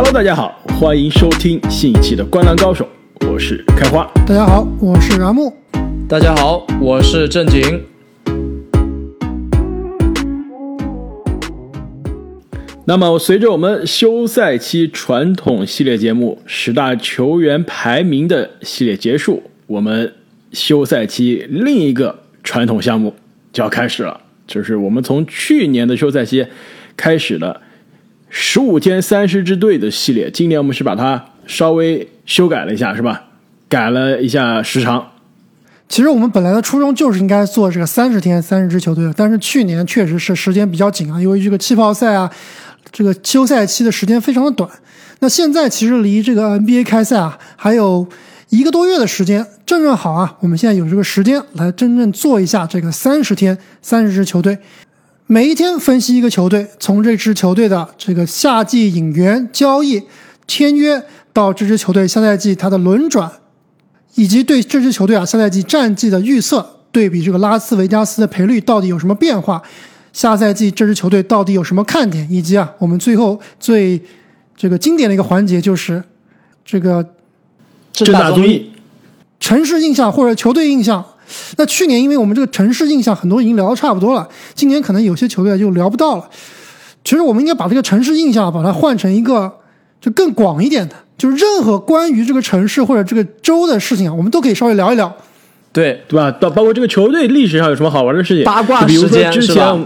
Hello，大家好，欢迎收听新一期的《灌篮高手》，我是开花。大家好，我是阿木。大家好，我是正经。那么，随着我们休赛期传统系列节目十大球员排名的系列结束，我们休赛期另一个传统项目就要开始了，就是我们从去年的休赛期开始的十五天三十支队的系列。今年我们是把它稍微修改了一下，是吧？改了一下时长。其实我们本来的初衷就是应该做这个三十天三十支球队的，但是去年确实是时间比较紧啊，因为这个气泡赛啊。这个休赛期的时间非常的短，那现在其实离这个 NBA 开赛啊还有一个多月的时间，正正好啊，我们现在有这个时间来真正做一下这个三十天三十支球队，每一天分析一个球队，从这支球队的这个夏季引援、交易、签约到这支球队下赛季它的轮转，以及对这支球队啊下赛季战绩的预测，对比这个拉斯维加斯的赔率到底有什么变化。下赛季这支球队到底有什么看点？以及啊，我们最后最这个经典的一个环节就是这个正大综艺城市印象或者球队印象。那去年因为我们这个城市印象很多已经聊的差不多了，今年可能有些球队就聊不到了。其实我们应该把这个城市印象把它换成一个就更广一点的，就是任何关于这个城市或者这个州的事情啊，我们都可以稍微聊一聊。对对吧？到包括这个球队历史上有什么好玩的事情？八卦时间是吧？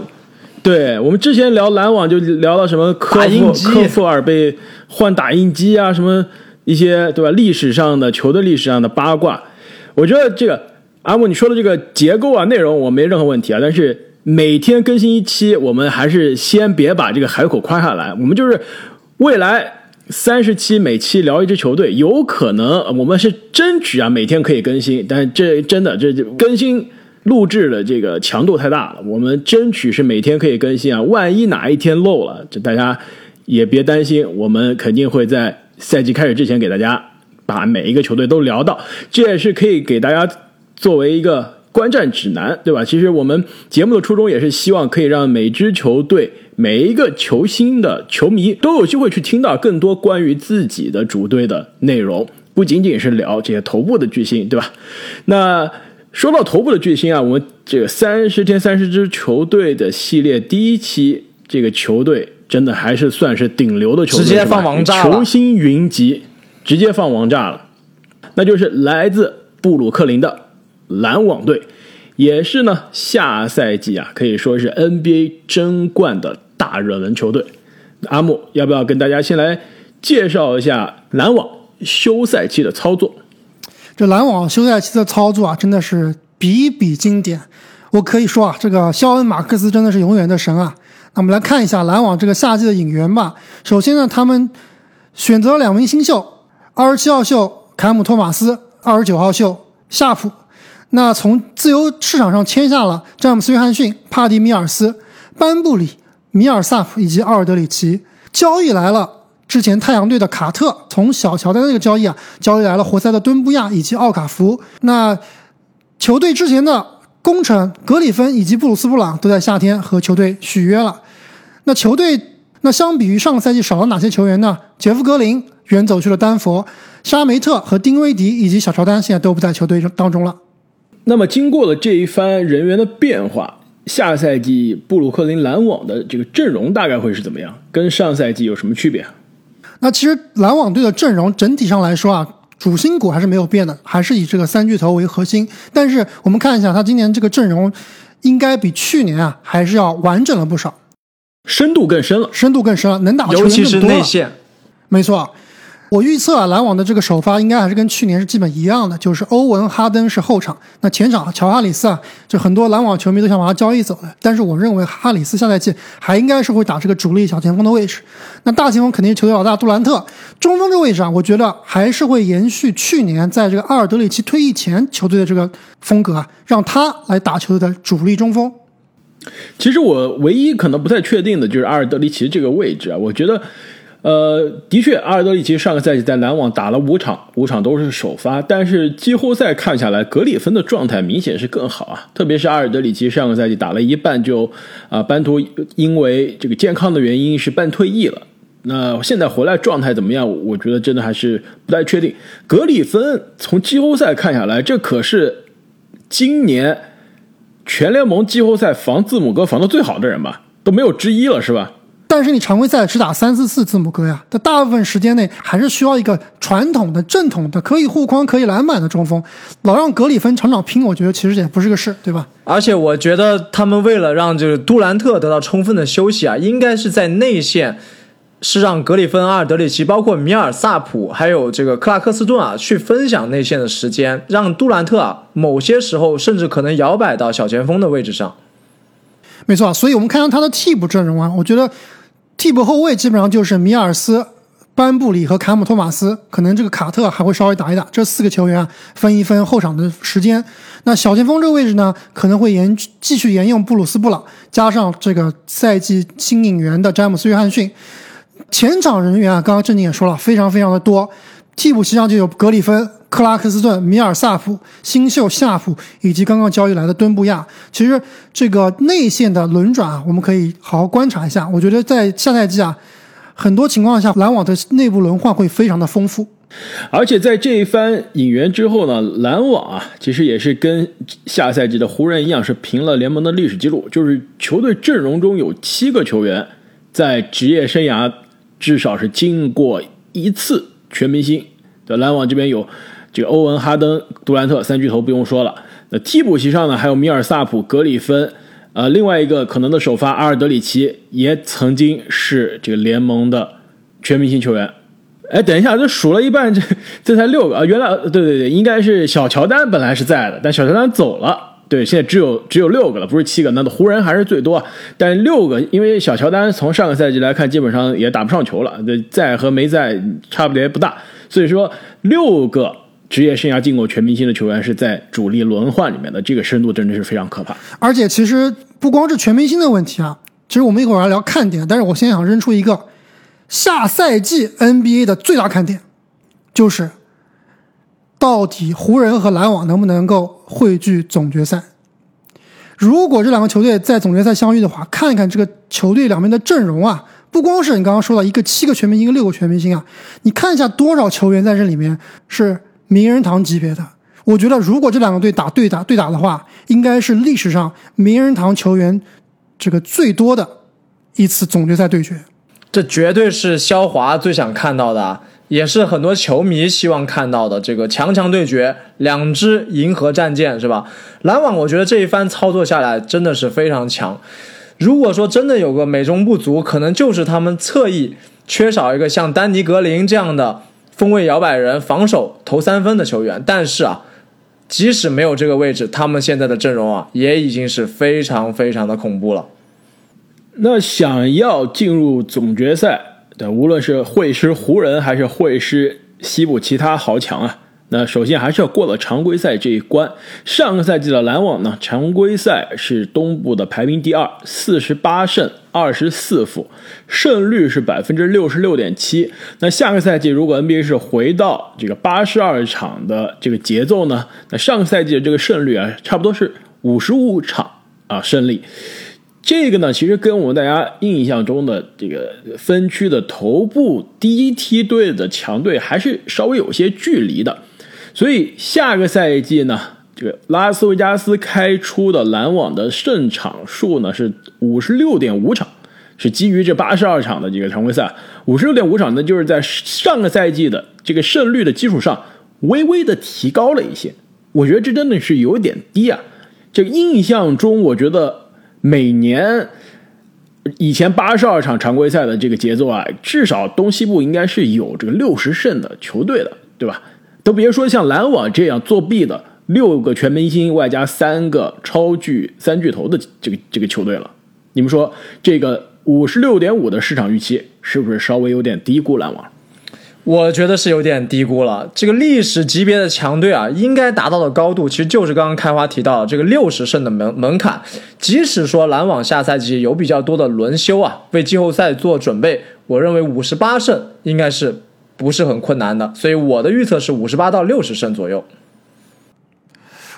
对我们之前聊篮网就聊到什么科夫科夫尔被换打印机啊，什么一些对吧？历史上的球队历史上的八卦，我觉得这个阿木你说的这个结构啊内容我没任何问题啊，但是每天更新一期，我们还是先别把这个海口夸下来。我们就是未来三十期每期聊一支球队，有可能我们是争取啊每天可以更新，但这真的这更新。录制的这个强度太大了，我们争取是每天可以更新啊。万一哪一天漏了，这大家也别担心，我们肯定会在赛季开始之前给大家把每一个球队都聊到。这也是可以给大家作为一个观战指南，对吧？其实我们节目的初衷也是希望可以让每支球队每一个球星的球迷都有机会去听到更多关于自己的主队的内容，不仅仅是聊这些头部的巨星，对吧？那。说到头部的巨星啊，我们这个三十天三十支球队的系列第一期，这个球队真的还是算是顶流的球队，直接放王炸球星云集，直接放王炸了。那就是来自布鲁克林的篮网队，也是呢下赛季啊可以说是 NBA 争冠的大热门球队。阿木要不要跟大家先来介绍一下篮网休赛期的操作？这篮网休赛期的操作啊，真的是比比经典。我可以说啊，这个肖恩·马克思真的是永远的神啊。那我们来看一下篮网这个夏季的引援吧。首先呢，他们选择了两名新秀：二十七号秀凯姆·托马斯，二十九号秀夏普。那从自由市场上签下了詹姆斯·约翰逊、帕迪·米尔斯、班布里、米尔萨普以及奥尔德里奇。交易来了。之前太阳队的卡特从小乔丹那个交易啊，交易来了活塞的敦布亚以及奥卡福。那球队之前的功臣格里芬以及布鲁斯布朗都在夏天和球队续约了。那球队那相比于上个赛季少了哪些球员呢？杰夫格林远走去了丹佛，沙梅特和丁威迪以及小乔丹现在都不在球队当中了。那么经过了这一番人员的变化，下赛季布鲁克林篮网的这个阵容大概会是怎么样？跟上赛季有什么区别？那其实篮网队的阵容整体上来说啊，主心骨还是没有变的，还是以这个三巨头为核心。但是我们看一下，他今年这个阵容应该比去年啊还是要完整了不少，深度更深了，深度更深了，能打的球员更多了。没错。我预测啊，篮网的这个首发应该还是跟去年是基本一样的，就是欧文、哈登是后场，那前场乔哈里斯啊，就很多篮网球迷都想把他交易走的。但是我认为哈里斯下赛季还应该是会打这个主力小前锋的位置。那大前锋肯定是球队老大杜兰特，中锋这个位置啊，我觉得还是会延续去年在这个阿尔德里奇退役前球队的这个风格啊，让他来打球队的主力中锋。其实我唯一可能不太确定的就是阿尔德里奇这个位置啊，我觉得。呃，的确，阿尔德里奇上个赛季在篮网打了五场，五场都是首发。但是季后赛看下来，格里芬的状态明显是更好啊。特别是阿尔德里奇上个赛季打了一半就啊，班图因为这个健康的原因是半退役了。那现在回来状态怎么样？我觉得真的还是不太确定。格里芬从季后赛看下来，这可是今年全联盟季后赛防字母哥防的最好的人吧，都没有之一了，是吧？但是你常规赛只打三四次字母哥呀，在大部分时间内还是需要一个传统的、正统的、可以护框、可以篮板的中锋。老让格里芬场场拼，我觉得其实也不是个事，对吧？而且我觉得他们为了让这个杜兰特得到充分的休息啊，应该是在内线是让格里芬、阿尔德里奇、包括米尔萨普还有这个克拉克斯顿啊去分享内线的时间，让杜兰特啊某些时候甚至可能摇摆到小前锋的位置上。没错，所以我们看到他的替补阵容啊，我觉得。替补后卫基本上就是米尔斯、班布里和卡姆托马斯，可能这个卡特还会稍微打一打。这四个球员啊，分一分后场的时间。那小前锋这个位置呢，可能会沿继续沿用布鲁斯布朗，加上这个赛季新引援的詹姆斯约翰逊。前场人员啊，刚刚正经也说了，非常非常的多。替补席上就有格里芬。克拉克斯顿、米尔萨普、新秀夏普以及刚刚交易来的敦布亚，其实这个内线的轮转啊，我们可以好好观察一下。我觉得在下赛季啊，很多情况下篮网的内部轮换会非常的丰富。而且在这一番引援之后呢，篮网啊，其实也是跟下赛季的湖人一样，是平了联盟的历史记录，就是球队阵容中有七个球员在职业生涯至少是经过一次全明星。的篮网这边有。这个欧文、哈登、杜兰特三巨头不用说了，那替补席上呢还有米尔萨普、格里芬，呃，另外一个可能的首发阿尔德里奇也曾经是这个联盟的全明星球员。哎，等一下，这数了一半，这这才六个啊！原来对对对，应该是小乔丹本来是在的，但小乔丹走了，对，现在只有只有六个了，不是七个。那湖人还是最多，但六个，因为小乔丹从上个赛季来看，基本上也打不上球了，这在和没在差别不大，所以说六个。职业生涯进过全明星的球员是在主力轮换里面的，这个深度真的是非常可怕。而且其实不光是全明星的问题啊，其实我们一会儿要聊看点，但是我先想扔出一个下赛季 NBA 的最大看点，就是到底湖人和篮网能不能够汇聚总决赛？如果这两个球队在总决赛相遇的话，看一看这个球队两边的阵容啊，不光是你刚刚说的一个七个全明星，一个六个全明星啊，你看一下多少球员在这里面是。名人堂级别的，我觉得如果这两个队打对打对打的话，应该是历史上名人堂球员这个最多的一次总决赛对决。这绝对是肖华最想看到的，也是很多球迷希望看到的这个强强对决，两支银河战舰是吧？篮网，我觉得这一番操作下来真的是非常强。如果说真的有个美中不足，可能就是他们侧翼缺少一个像丹尼格林这样的。锋位摇摆人，防守投三分的球员，但是啊，即使没有这个位置，他们现在的阵容啊，也已经是非常非常的恐怖了。那想要进入总决赛对，无论是会师湖人，还是会师西部其他豪强啊。那首先还是要过了常规赛这一关。上个赛季的篮网呢，常规赛是东部的排名第二，四十八胜二十四负，胜率是百分之六十六点七。那下个赛季如果 NBA 是回到这个八十二场的这个节奏呢，那上个赛季的这个胜率啊，差不多是五十五场啊胜利。这个呢，其实跟我们大家印象中的这个分区的头部第一梯队的强队还是稍微有些距离的。所以下个赛季呢，这个拉斯维加斯开出的篮网的胜场数呢是五十六点五场，是基于这八十二场的这个常规赛，五十六点五场，呢就是在上个赛季的这个胜率的基础上微微的提高了一些。我觉得这真的是有点低啊。这个印象中，我觉得每年以前八十二场常规赛的这个节奏啊，至少东西部应该是有这个六十胜的球队的，对吧？都别说像篮网这样作弊的六个全明星外加三个超巨三巨头的这个这个球队了，你们说这个五十六点五的市场预期是不是稍微有点低估篮网？我觉得是有点低估了。这个历史级别的强队啊，应该达到的高度其实就是刚刚开花提到的这个六十胜的门门槛。即使说篮网下赛季有比较多的轮休啊，为季后赛做准备，我认为五十八胜应该是。不是很困难的，所以我的预测是五十八到六十胜左右。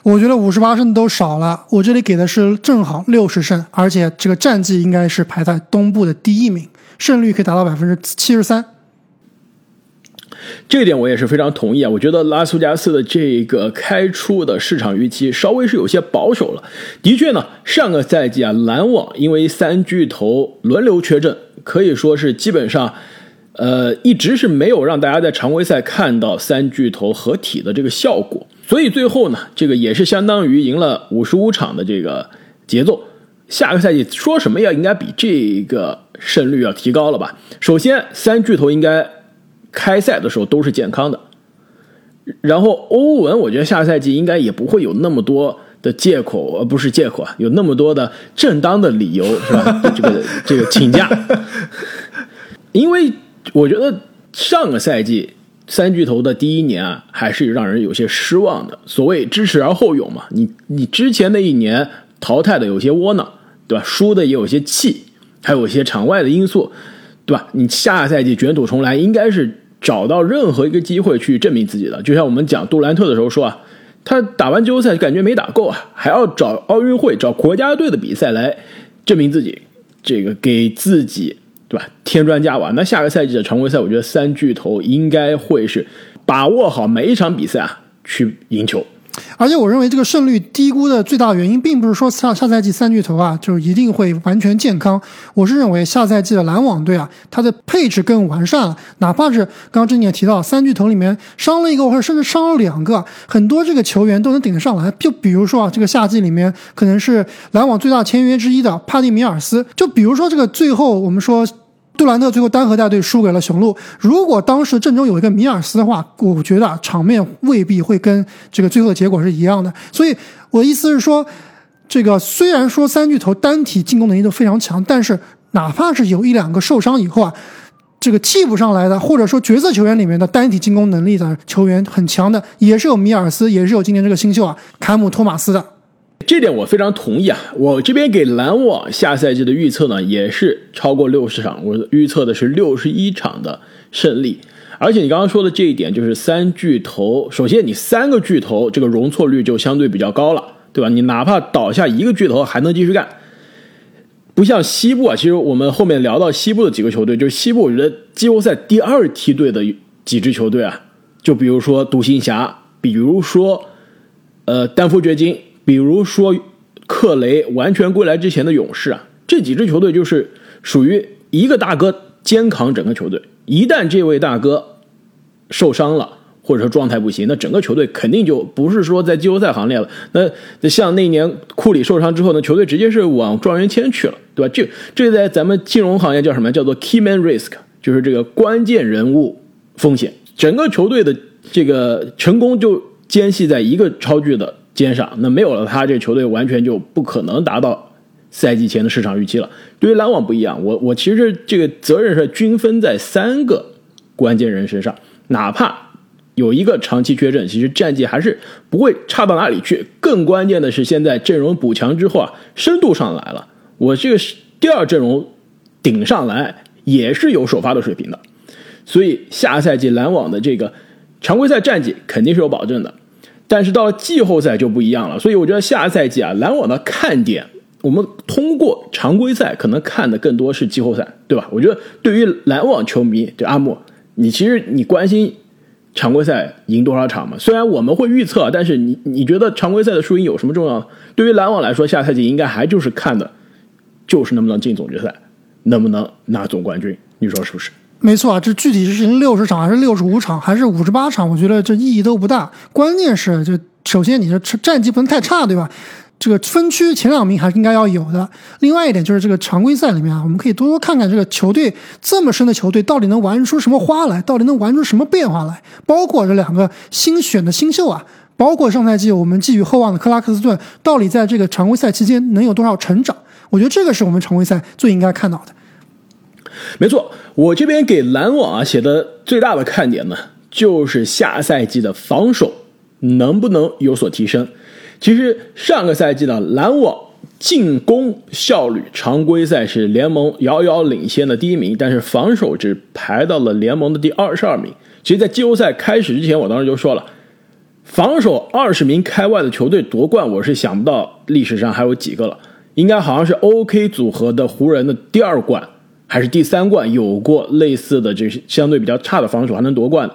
我觉得五十八胜都少了，我这里给的是正好六十胜，而且这个战绩应该是排在东部的第一名，胜率可以达到百分之七十三。这点我也是非常同意啊！我觉得拉斯加斯的这个开出的市场预期稍微是有些保守了。的确呢，上个赛季啊，篮网因为三巨头轮流缺阵，可以说是基本上，呃，一直是没有让大家在常规赛看到三巨头合体的这个效果。所以最后呢，这个也是相当于赢了五十五场的这个节奏。下个赛季说什么要应该比这个胜率要提高了吧？首先，三巨头应该。开赛的时候都是健康的，然后欧文，我觉得下赛季应该也不会有那么多的借口，呃，不是借口啊，有那么多的正当的理由，是吧？这个这个请假，因为我觉得上个赛季三巨头的第一年啊，还是让人有些失望的。所谓知耻而后勇嘛，你你之前那一年淘汰的有些窝囊，对吧？输的也有些气，还有一些场外的因素，对吧？你下赛季卷土重来，应该是。找到任何一个机会去证明自己的，就像我们讲杜兰特的时候说啊，他打完季后赛感觉没打够啊，还要找奥运会、找国家队的比赛来证明自己，这个给自己对吧添砖加瓦。那下个赛季的常规赛，我觉得三巨头应该会是把握好每一场比赛啊，去赢球。而且我认为这个胜率低估的最大原因，并不是说下下赛季三巨头啊就一定会完全健康。我是认为下赛季的篮网队啊，它的配置更完善了。哪怕是刚刚郑也提到三巨头里面伤了一个，或者甚至伤了两个，很多这个球员都能顶得上来。就比如说啊，这个夏季里面可能是篮网最大签约之一的帕蒂米尔斯。就比如说这个最后我们说。杜兰特最后单核带队输给了雄鹿。如果当时阵中有一个米尔斯的话，我觉得场面未必会跟这个最后的结果是一样的。所以我的意思是说，这个虽然说三巨头单体进攻能力都非常强，但是哪怕是有一两个受伤以后啊，这个替补上来的，或者说角色球员里面的单体进攻能力的球员很强的，也是有米尔斯，也是有今年这个新秀啊坎姆托马斯的。这点我非常同意啊！我这边给篮网下赛季的预测呢，也是超过六十场，我预测的是六十一场的胜利。而且你刚刚说的这一点，就是三巨头，首先你三个巨头这个容错率就相对比较高了，对吧？你哪怕倒下一个巨头还能继续干，不像西部啊。其实我们后面聊到西部的几个球队，就是西部我觉得季后赛第二梯队的几支球队啊，就比如说独行侠，比如说呃丹佛掘金。比如说，克雷完全归来之前的勇士啊，这几支球队就是属于一个大哥肩扛整个球队。一旦这位大哥受伤了，或者说状态不行，那整个球队肯定就不是说在季后赛行列了。那那像那年库里受伤之后呢，球队直接是往状元签去了，对吧？这这在咱们金融行业叫什么？叫做 key man risk，就是这个关键人物风险。整个球队的这个成功就间系在一个超巨的。肩上，那没有了他，这球队完全就不可能达到赛季前的市场预期了。对于篮网不一样，我我其实这个责任是均分在三个关键人身上，哪怕有一个长期缺阵，其实战绩还是不会差到哪里去。更关键的是，现在阵容补强之后啊，深度上来了，我这个第二阵容顶上来也是有首发的水平的，所以下赛季篮网的这个常规赛战绩肯定是有保证的。但是到了季后赛就不一样了，所以我觉得下赛季啊，篮网的看点，我们通过常规赛可能看的更多是季后赛，对吧？我觉得对于篮网球迷，就阿木，你其实你关心常规赛赢多少场嘛？虽然我们会预测，但是你你觉得常规赛的输赢有什么重要？对于篮网来说，下赛季应该还就是看的，就是能不能进总决赛，能不能拿总冠军，你说是不是？没错啊，这具体是赢六十场还是六十五场还是五十八场？我觉得这意义都不大。关键是，就首先你的战绩不能太差，对吧？这个分区前两名还是应该要有的。另外一点就是这个常规赛里面啊，我们可以多多看看这个球队这么深的球队到底能玩出什么花来，到底能玩出什么变化来。包括这两个新选的新秀啊，包括上赛季我们寄予厚望的克拉克斯顿，到底在这个常规赛期间能有多少成长？我觉得这个是我们常规赛最应该看到的。没错，我这边给篮网啊写的最大的看点呢，就是下赛季的防守能不能有所提升。其实上个赛季呢，篮网进攻效率常规赛是联盟遥遥领先的第一名，但是防守只排到了联盟的第二十二名。其实，在季后赛开始之前，我当时就说了，防守二十名开外的球队夺冠，我是想不到历史上还有几个了。应该好像是 OK 组合的湖人的第二冠还是第三冠有过类似的这相对比较差的防守还能夺冠。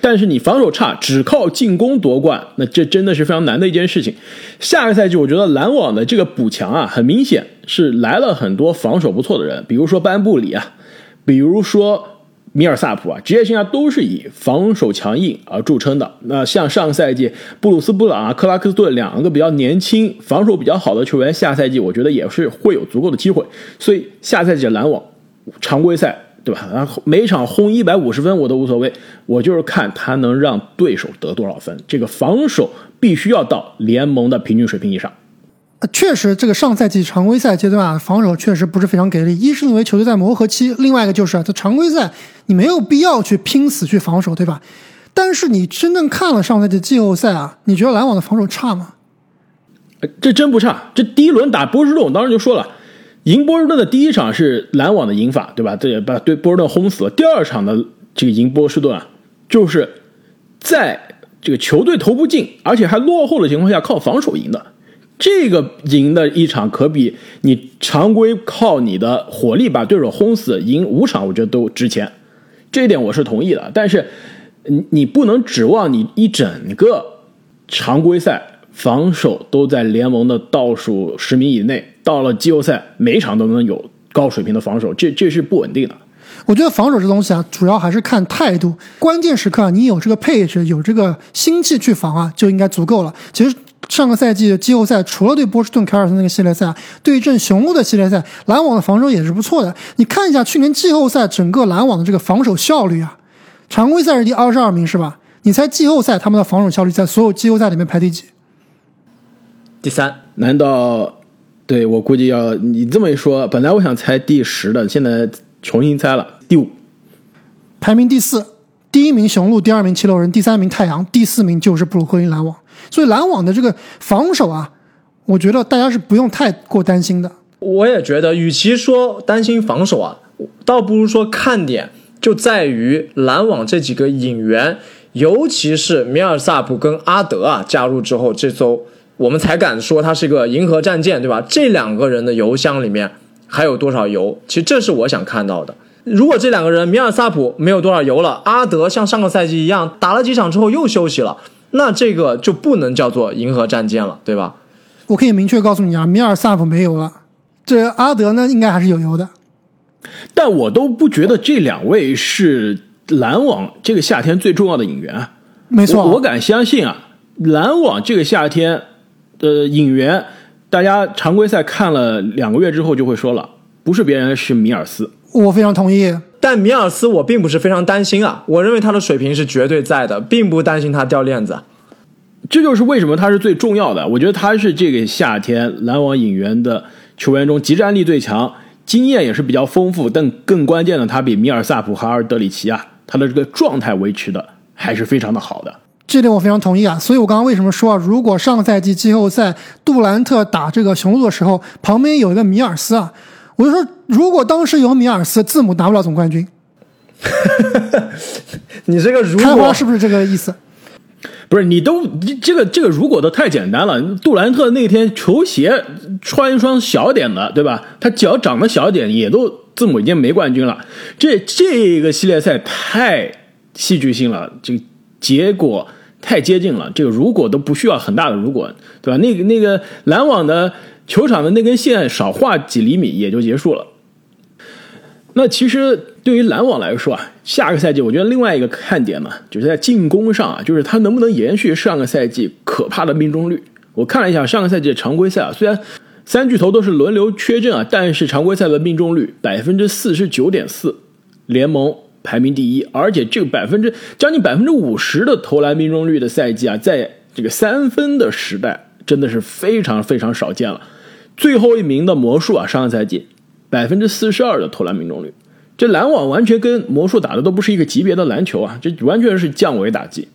但是你防守差，只靠进攻夺冠，那这真的是非常难的一件事情。下个赛季，我觉得篮网的这个补强啊，很明显是来了很多防守不错的人，比如说班布里啊，比如说。米尔萨普啊，职业生涯都是以防守强硬而著称的。那像上个赛季布鲁斯布朗啊、克拉克斯顿两个比较年轻、防守比较好的球员，下赛季我觉得也是会有足够的机会。所以下赛季的篮网常规赛，对吧？然后每场轰一百五十分我都无所谓，我就是看他能让对手得多少分。这个防守必须要到联盟的平均水平以上。确实，这个上赛季常规赛阶段啊，防守确实不是非常给力。一是因为球队在磨合期，另外一个就是在常规赛你没有必要去拼死去防守，对吧？但是你真正看了上赛季季后赛啊，你觉得篮网的防守差吗？这真不差。这第一轮打波士顿，我当时就说了，赢波士顿的第一场是篮网的赢法，对吧？这也把对波士顿轰死了。第二场的这个赢波士顿啊，就是在这个球队投不进，而且还落后的情况下，靠防守赢的。这个赢的一场可比你常规靠你的火力把对手轰死赢五场，我觉得都值钱。这一点我是同意的。但是你你不能指望你一整个常规赛防守都在联盟的倒数十名以内，到了季后赛每场都能有高水平的防守，这这是不稳定的。我觉得防守这东西啊，主要还是看态度。关键时刻啊你有这个配置，有这个心气去防啊，就应该足够了。其实。上个赛季的季后赛，除了对波士顿凯尔特那个系列赛，对阵雄鹿的系列赛，篮网的防守也是不错的。你看一下去年季后赛整个篮网的这个防守效率啊，常规赛是第二十二名是吧？你猜季后赛他们的防守效率在所有季后赛里面排第几？第三？难道？对我估计要你这么一说，本来我想猜第十的，现在重新猜了第五，排名第四，第一名雄鹿，第二名七六人，第三名太阳，第四名就是布鲁克林篮网。所以篮网的这个防守啊，我觉得大家是不用太过担心的。我也觉得，与其说担心防守啊，倒不如说看点就在于篮网这几个引援，尤其是米尔萨普跟阿德啊加入之后，这艘我们才敢说它是一个银河战舰，对吧？这两个人的油箱里面还有多少油？其实这是我想看到的。如果这两个人米尔萨普没有多少油了，阿德像上个赛季一样打了几场之后又休息了。那这个就不能叫做银河战舰了，对吧？我可以明确告诉你啊，米尔萨普没油了，这阿德呢应该还是有油的。但我都不觉得这两位是篮网这个夏天最重要的引援。没错，我敢相信啊，篮网这个夏天的引援，大家常规赛看了两个月之后就会说了，不是别人，是米尔斯。我非常同意。但米尔斯我并不是非常担心啊，我认为他的水平是绝对在的，并不担心他掉链子。这就是为什么他是最重要的。我觉得他是这个夏天篮网引援的球员中集战力最强，经验也是比较丰富。但更关键的，他比米尔萨普、哈尔德里奇啊，他的这个状态维持的还是非常的好的。这点我非常同意啊。所以我刚刚为什么说啊，如果上个赛季季后赛杜兰特打这个雄鹿的时候，旁边有一个米尔斯啊。我就说，如果当时有米尔斯，字母拿不了总冠军。你这个如果是不是这个意思？不是，你都这个这个如果都太简单了。杜兰特那天球鞋穿一双小点的，对吧？他脚长得小点，也都字母已经没冠军了。这这个系列赛太戏剧性了，这个结果太接近了。这个如果都不需要很大的如果，对吧？那个那个篮网的。球场的那根线少画几厘米也就结束了。那其实对于篮网来说啊，下个赛季我觉得另外一个看点呢，就是在进攻上啊，就是他能不能延续上个赛季可怕的命中率。我看了一下上个赛季的常规赛啊，虽然三巨头都是轮流缺阵啊，但是常规赛的命中率百分之四十九点四，联盟排名第一，而且这个百分之将近百分之五十的投篮命中率的赛季啊，在这个三分的时代真的是非常非常少见了。最后一名的魔术啊，上个赛季百分之四十二的投篮命中率，这篮网完全跟魔术打的都不是一个级别的篮球啊，这完全是降维打击。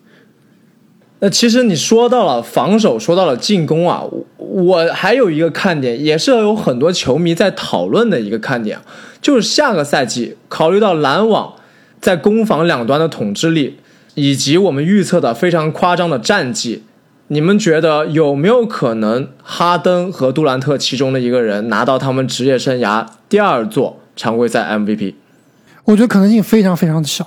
那其实你说到了防守，说到了进攻啊，我还有一个看点，也是有很多球迷在讨论的一个看点，就是下个赛季考虑到篮网在攻防两端的统治力，以及我们预测的非常夸张的战绩，你们觉得有没有可能哈登和杜兰特其中的一个人拿到他们职业生涯第二座常规赛 MVP？我觉得可能性非常非常的小。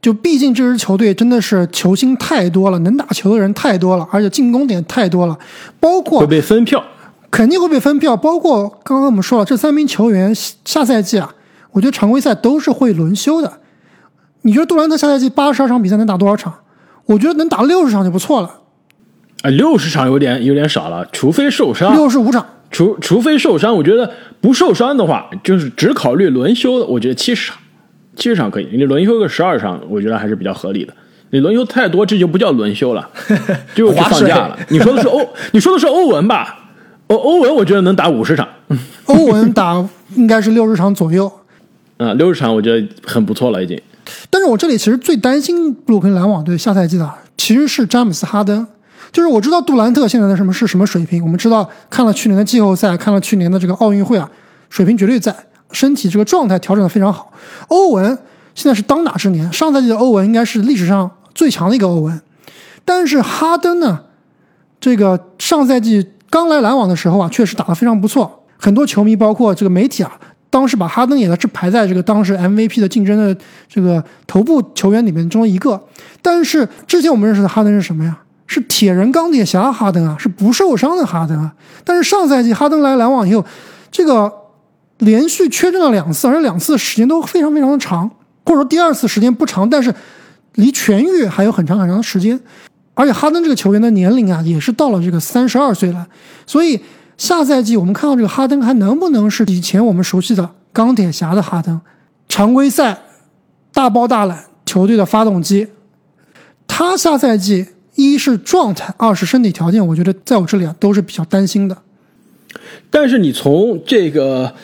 就毕竟这支球队真的是球星太多了，能打球的人太多了，而且进攻点太多了，包括会被分票，肯定会被分票。包括刚刚我们说了，这三名球员下赛季啊，我觉得常规赛都是会轮休的。你觉得杜兰特下赛季八十二场比赛能打多少场？我觉得能打六十场就不错了。啊，六十场有点有点少了，除非受伤。六十五场，除除非受伤，我觉得不受伤的话，就是只考虑轮休的，我觉得七十场。七十场可以，你轮休个十二场，我觉得还是比较合理的。你轮休太多，这就不叫轮休了，就放假了。你说的是欧，你说的是欧文吧？欧欧文，我觉得能打五十场。欧文打应该是六十场左右。啊，六十场我觉得很不错了，已经。但是我这里其实最担心布鲁克林篮网队下赛季的其实是詹姆斯哈登。就是我知道杜兰特现在的什么是什么水平，我们知道看了去年的季后赛，看了去年的这个奥运会啊，水平绝对在。身体这个状态调整的非常好，欧文现在是当打之年。上赛季的欧文应该是历史上最强的一个欧文，但是哈登呢，这个上赛季刚来篮网的时候啊，确实打得非常不错。很多球迷包括这个媒体啊，当时把哈登也是排在这个当时 MVP 的竞争的这个头部球员里面中一个。但是之前我们认识的哈登是什么呀？是铁人钢铁侠哈登啊，是不受伤的哈登啊。但是上赛季哈登来篮网以后，这个。连续缺阵了两次，而且两次时间都非常非常的长，或者说第二次时间不长，但是离痊愈还有很长很长的时间。而且哈登这个球员的年龄啊，也是到了这个三十二岁了，所以下赛季我们看到这个哈登还能不能是以前我们熟悉的钢铁侠的哈登？常规赛大包大揽，球队的发动机。他下赛季一是状态，二是身体条件，我觉得在我这里啊都是比较担心的。但是你从这个。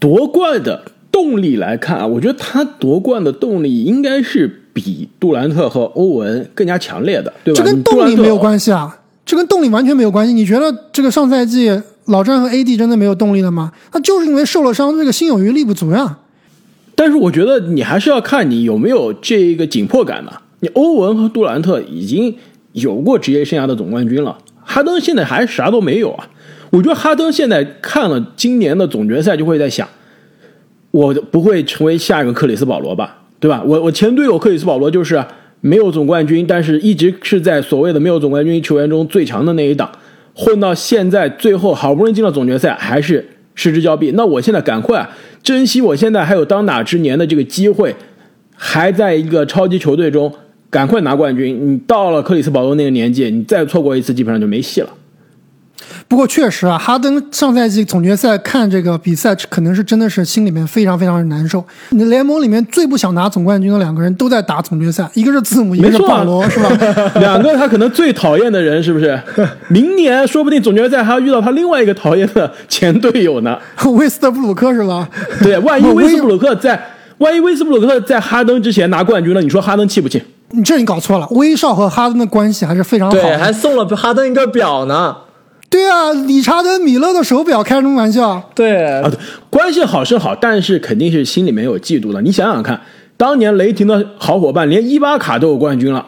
夺冠的动力来看啊，我觉得他夺冠的动力应该是比杜兰特和欧文更加强烈的，对吧？这跟动力没有关系啊，这跟动力完全没有关系。你觉得这个上赛季老詹和 AD 真的没有动力了吗？那就是因为受了伤，这个心有余力不足呀。但是我觉得你还是要看你有没有这一个紧迫感嘛。你欧文和杜兰特已经有过职业生涯的总冠军了，哈登现在还啥都没有啊。我觉得哈登现在看了今年的总决赛，就会在想，我不会成为下一个克里斯保罗吧，对吧？我我前队友克里斯保罗就是没有总冠军，但是一直是在所谓的没有总冠军球员中最强的那一档，混到现在最后好不容易进了总决赛，还是失之交臂。那我现在赶快珍惜我现在还有当打之年的这个机会，还在一个超级球队中，赶快拿冠军。你到了克里斯保罗那个年纪，你再错过一次，基本上就没戏了。不过确实啊，哈登上赛季总决赛看这个比赛，可能是真的是心里面非常非常的难受。你联盟里面最不想拿总冠军的两个人都在打总决赛，一个是字母，一个是保罗，是吧？两个他可能最讨厌的人，是不是？明年说不定总决赛还要遇到他另外一个讨厌的前队友呢，威斯特布鲁克是吧？对，万一威斯布鲁克在，万一威斯布鲁克在哈登之前拿冠军了，你说哈登气不气？你这你搞错了，威少和哈登的关系还是非常好，对，还送了哈登一个表呢。对啊，理查德米勒的手表，开什么玩笑？对啊，关系好是好，但是肯定是心里面有嫉妒的。你想想看，当年雷霆的好伙伴连伊巴卡都有冠军了，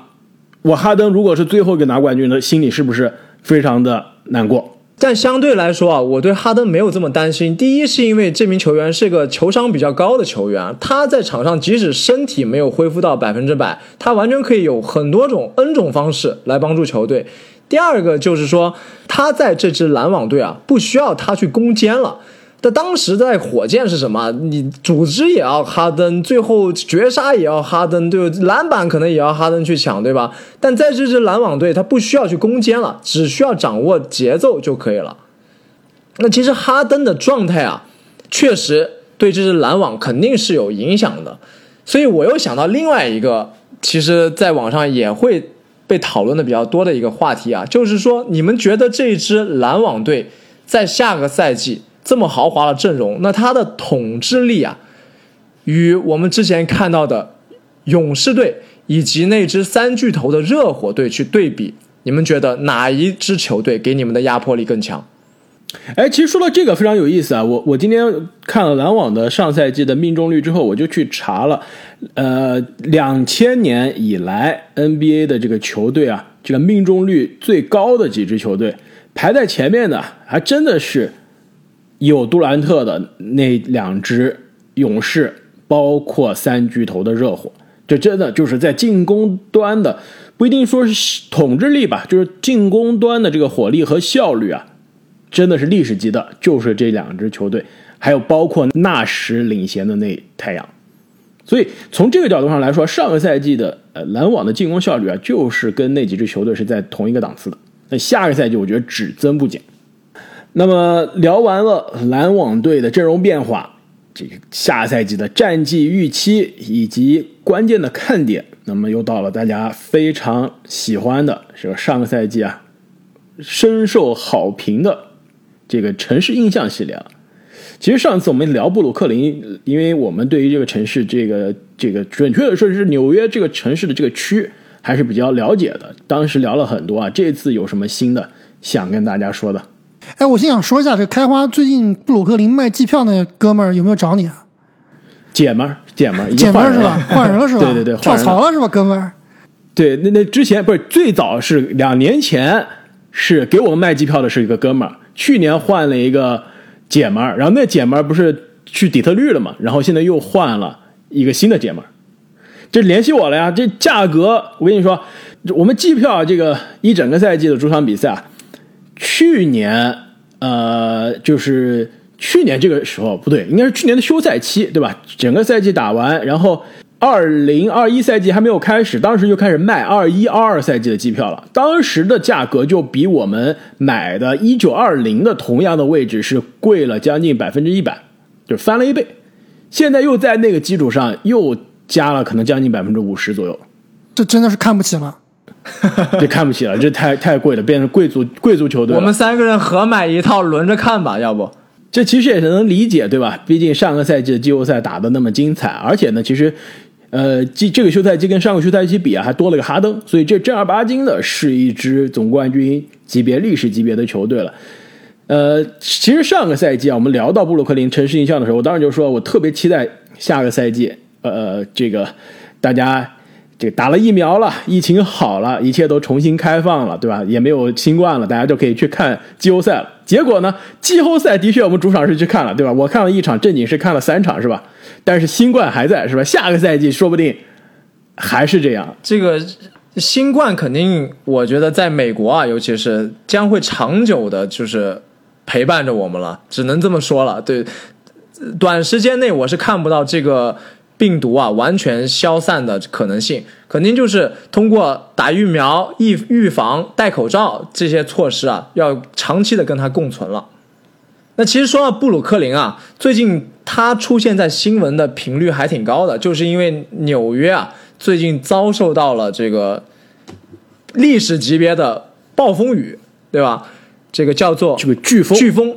我哈登如果是最后一个拿冠军的，心里是不是非常的难过？但相对来说啊，我对哈登没有这么担心。第一是因为这名球员是个球商比较高的球员，他在场上即使身体没有恢复到百分之百，他完全可以有很多种 N 种方式来帮助球队。第二个就是说，他在这支篮网队啊，不需要他去攻坚了。但当时在火箭是什么？你组织也要哈登，最后绝杀也要哈登，对吧？篮板可能也要哈登去抢，对吧？但在这支篮网队，他不需要去攻坚了，只需要掌握节奏就可以了。那其实哈登的状态啊，确实对这支篮网肯定是有影响的。所以我又想到另外一个，其实在网上也会。被讨论的比较多的一个话题啊，就是说，你们觉得这支篮网队在下个赛季这么豪华的阵容，那他的统治力啊，与我们之前看到的勇士队以及那支三巨头的热火队去对比，你们觉得哪一支球队给你们的压迫力更强？哎，其实说到这个非常有意思啊！我我今天看了篮网的上赛季的命中率之后，我就去查了，呃，两千年以来 NBA 的这个球队啊，这个命中率最高的几支球队，排在前面的还真的是有杜兰特的那两支勇士，包括三巨头的热火，这真的就是在进攻端的，不一定说是统治力吧，就是进攻端的这个火力和效率啊。真的是历史级的，就是这两支球队，还有包括纳什领衔的那太阳。所以从这个角度上来说，上个赛季的呃篮网的进攻效率啊，就是跟那几支球队是在同一个档次的。那下个赛季我觉得只增不减。那么聊完了篮网队的阵容变化，这个下赛季的战绩预期以及关键的看点，那么又到了大家非常喜欢的是上个赛季啊深受好评的。这个城市印象系列了。其实上次我们聊布鲁克林，因为我们对于这个城市，这个这个准确的说是纽约这个城市的这个区还是比较了解的。当时聊了很多啊，这次有什么新的想跟大家说的？哎，我先想说一下，这开花最近布鲁克林卖机票那哥们儿有没有找你啊？姐们儿，姐们儿，姐们儿是吧？换人了是吧？对对对，跳槽了是吧，哥们儿？对，那那之前不是最早是两年前是给我们卖机票的是一个哥们儿。去年换了一个姐们儿，然后那姐们儿不是去底特律了嘛？然后现在又换了一个新的姐们儿，这联系我了呀。这价格，我跟你说，我们机票这个一整个赛季的主场比赛啊，去年呃，就是去年这个时候不对，应该是去年的休赛期对吧？整个赛季打完，然后。二零二一赛季还没有开始，当时就开始卖二一二二赛季的机票了。当时的价格就比我们买的一九二零的同样的位置是贵了将近百分之一百，就翻了一倍。现在又在那个基础上又加了可能将近百分之五十左右，这真的是看不起了，这看不起了，这太太贵了，变成贵族贵族球队。我们三个人合买一套，轮着看吧，要不？这其实也是能理解，对吧？毕竟上个赛季的季后赛打得那么精彩，而且呢，其实。呃，这这个休赛期跟上个休赛期比啊，还多了个哈登，所以这正儿八经的是一支总冠军级别、历史级别的球队了。呃，其实上个赛季啊，我们聊到布鲁克林城市印象的时候，我当时就说我特别期待下个赛季，呃，这个大家。这个打了疫苗了，疫情好了，一切都重新开放了，对吧？也没有新冠了，大家就可以去看季后赛了。结果呢，季后赛的确我们主场是去看了，对吧？我看了一场，正经是看了三场，是吧？但是新冠还在，是吧？下个赛季说不定还是这样。这个新冠肯定，我觉得在美国啊，尤其是将会长久的，就是陪伴着我们了，只能这么说了。对，短时间内我是看不到这个。病毒啊，完全消散的可能性，肯定就是通过打疫苗、预预防、戴口罩这些措施啊，要长期的跟它共存了。那其实说到布鲁克林啊，最近他出现在新闻的频率还挺高的，就是因为纽约啊，最近遭受到了这个历史级别的暴风雨，对吧？这个叫做这个飓风，飓风。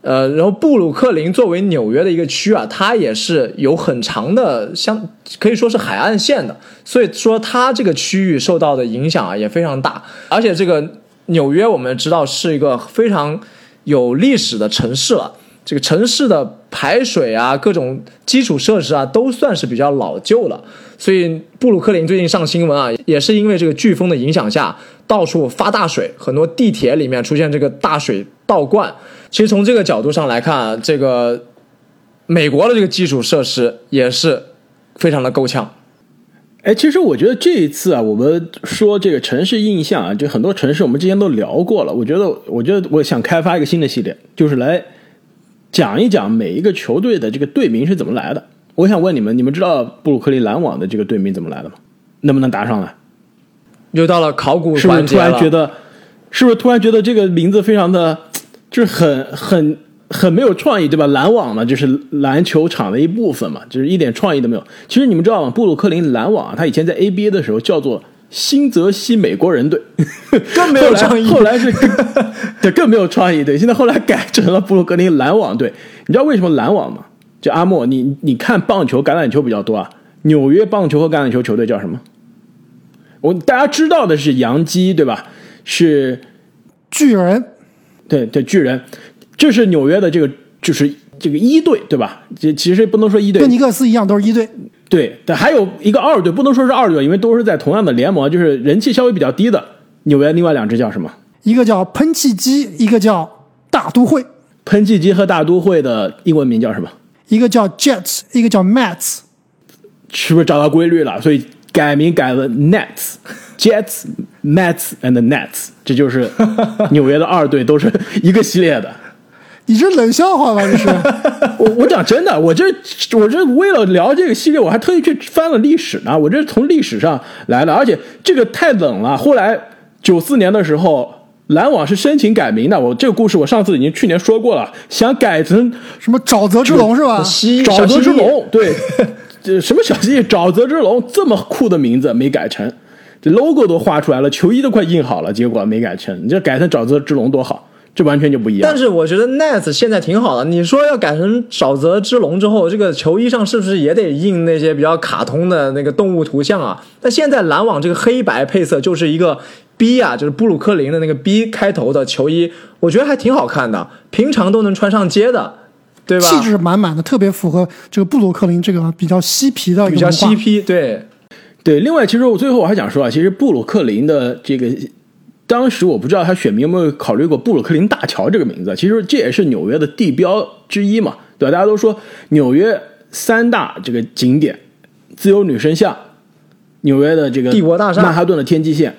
呃，然后布鲁克林作为纽约的一个区啊，它也是有很长的，相可以说是海岸线的，所以说它这个区域受到的影响啊也非常大。而且这个纽约我们知道是一个非常有历史的城市了，这个城市的排水啊，各种基础设施啊都算是比较老旧了。所以布鲁克林最近上新闻啊，也是因为这个飓风的影响下，到处发大水，很多地铁里面出现这个大水倒灌。其实从这个角度上来看，这个美国的这个基础设施也是非常的够呛。哎，其实我觉得这一次啊，我们说这个城市印象啊，就很多城市我们之前都聊过了。我觉得，我觉得我想开发一个新的系列，就是来讲一讲每一个球队的这个队名是怎么来的。我想问你们，你们知道布鲁克林篮网的这个队名怎么来的吗？能不能答上来？又到了考古是不是突然觉得，是不是突然觉得这个名字非常的？就是很很很没有创意，对吧？篮网嘛，就是篮球场的一部分嘛，就是一点创意都没有。其实你们知道吗？布鲁克林篮网，他以前在 ABA 的时候叫做新泽西美国人队，更没有创意。后来是 对更没有创意，对。现在后来改成了布鲁克林篮网队。你知道为什么篮网吗？就阿莫，你你看棒球、橄榄球比较多啊。纽约棒球和橄榄球球队叫什么？我大家知道的是洋基，对吧？是巨人。对对，巨人，这是纽约的这个就是这个一队，对吧？这其实不能说一队，跟尼克斯一样都是一队。对，但还有一个二队，不能说是二队，因为都是在同样的联盟，就是人气稍微比较低的。纽约另外两支叫什么？一个叫喷气机，一个叫大都会。喷气机和大都会的英文名叫什么？一个叫 Jets，一个叫 Mets。是不是找到规律了？所以改名改了 Nets，Jets、Mets and Nets，这就是纽约的二队，都是一个系列的。你这冷笑话吧？这是 我我讲真的，我这我这为了聊这个系列，我还特意去翻了历史呢。我这是从历史上来的，而且这个太冷了。后来九四年的时候，篮网是申请改名的。我这个故事我上次已经去年说过了，想改成什么沼泽之龙是吧？沼泽之龙，对，这 什么小蜥蜴？沼泽之龙这么酷的名字没改成，这 logo 都画出来了，球衣都快印好了，结果没改成。你这改成沼泽之龙多好。这完全就不一样。但是我觉得 Nets 现在挺好的。你说要改成沼泽之龙之后，这个球衣上是不是也得印那些比较卡通的那个动物图像啊？但现在篮网这个黑白配色就是一个 B 啊，就是布鲁克林的那个 B 开头的球衣，我觉得还挺好看的，平常都能穿上街的，对吧？气质满满的，特别符合这个布鲁克林这个比较嬉皮的比较嬉皮，对对。另外，其实我最后我还想说啊，其实布鲁克林的这个。当时我不知道他选民有没有考虑过布鲁克林大桥这个名字，其实这也是纽约的地标之一嘛，对吧？大家都说纽约三大这个景点：自由女神像、纽约的这个帝国大厦、曼哈顿的天际线。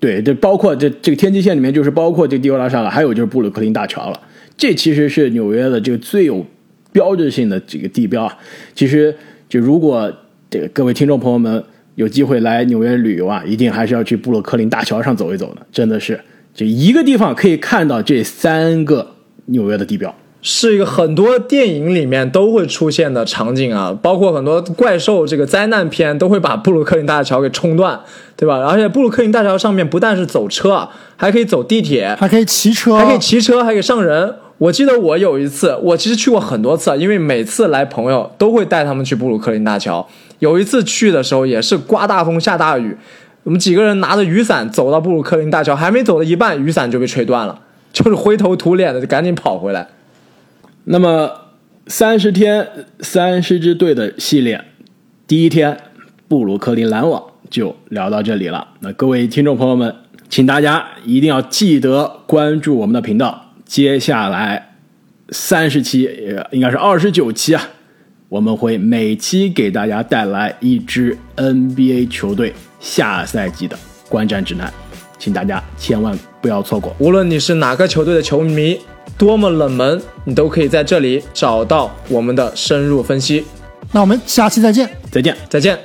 对，这包括这这个天际线里面就是包括这个帝国大厦了，还有就是布鲁克林大桥了。这其实是纽约的这个最有标志性的这个地标啊。其实就如果这个各位听众朋友们。有机会来纽约旅游啊，一定还是要去布鲁克林大桥上走一走的。真的是，这一个地方可以看到这三个纽约的地标，是一个很多电影里面都会出现的场景啊，包括很多怪兽这个灾难片都会把布鲁克林大桥给冲断，对吧？而且布鲁克林大桥上面不但是走车啊，还可以走地铁，还可以骑车，还可以骑车，还可以上人。我记得我有一次，我其实去过很多次，因为每次来朋友都会带他们去布鲁克林大桥。有一次去的时候也是刮大风下大雨，我们几个人拿着雨伞走到布鲁克林大桥，还没走到一半，雨伞就被吹断了，就是灰头土脸的就赶紧跑回来。那么三十天三十支队的系列，第一天布鲁克林篮网就聊到这里了。那各位听众朋友们，请大家一定要记得关注我们的频道。接下来三十期，应该是二十九期啊，我们会每期给大家带来一支 NBA 球队下赛季的观战指南，请大家千万不要错过。无论你是哪个球队的球迷，多么冷门，你都可以在这里找到我们的深入分析。那我们下期再见，再见，再见。